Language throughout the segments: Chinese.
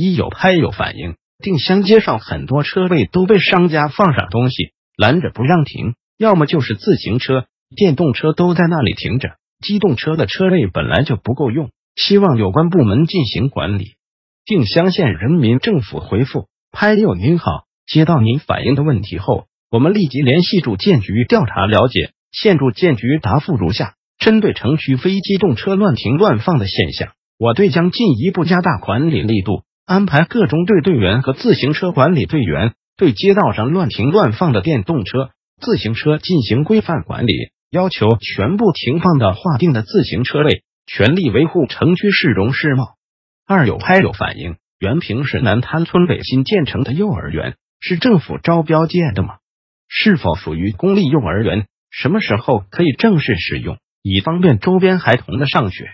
一有拍有反应，定襄街上很多车位都被商家放上东西拦着不让停，要么就是自行车、电动车都在那里停着，机动车的车位本来就不够用，希望有关部门进行管理。定襄县人民政府回复：拍友您好，接到您反映的问题后，我们立即联系住建局调查了解。县住建局答复如下：针对城区非机动车乱停乱放的现象，我队将进一步加大管理力度，安排各中队队员和自行车管理队员对街道上乱停乱放的电动车、自行车进行规范管理，要求全部停放到划定的自行车位，全力维护城区市容市貌。二有拍友反映，原平市南滩村北新建成的幼儿园是政府招标建的吗？是否属于公立幼儿园？什么时候可以正式使用，以方便周边孩童的上学？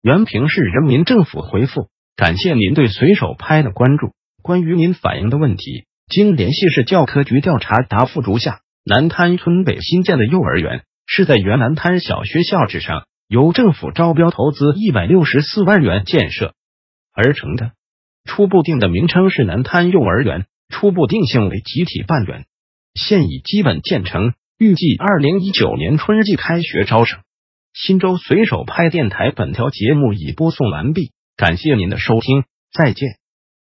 原平市人民政府回复：感谢您对随手拍的关注。关于您反映的问题，经联系市教科局调查，答复如下：南滩村北新建的幼儿园是在原南滩小学校址上，由政府招标投资一百六十四万元建设。而成的初步定的名称是南滩幼儿园，初步定性为集体办园，现已基本建成，预计二零一九年春季开学招生。新州随手拍电台本条节目已播送完毕，感谢您的收听，再见。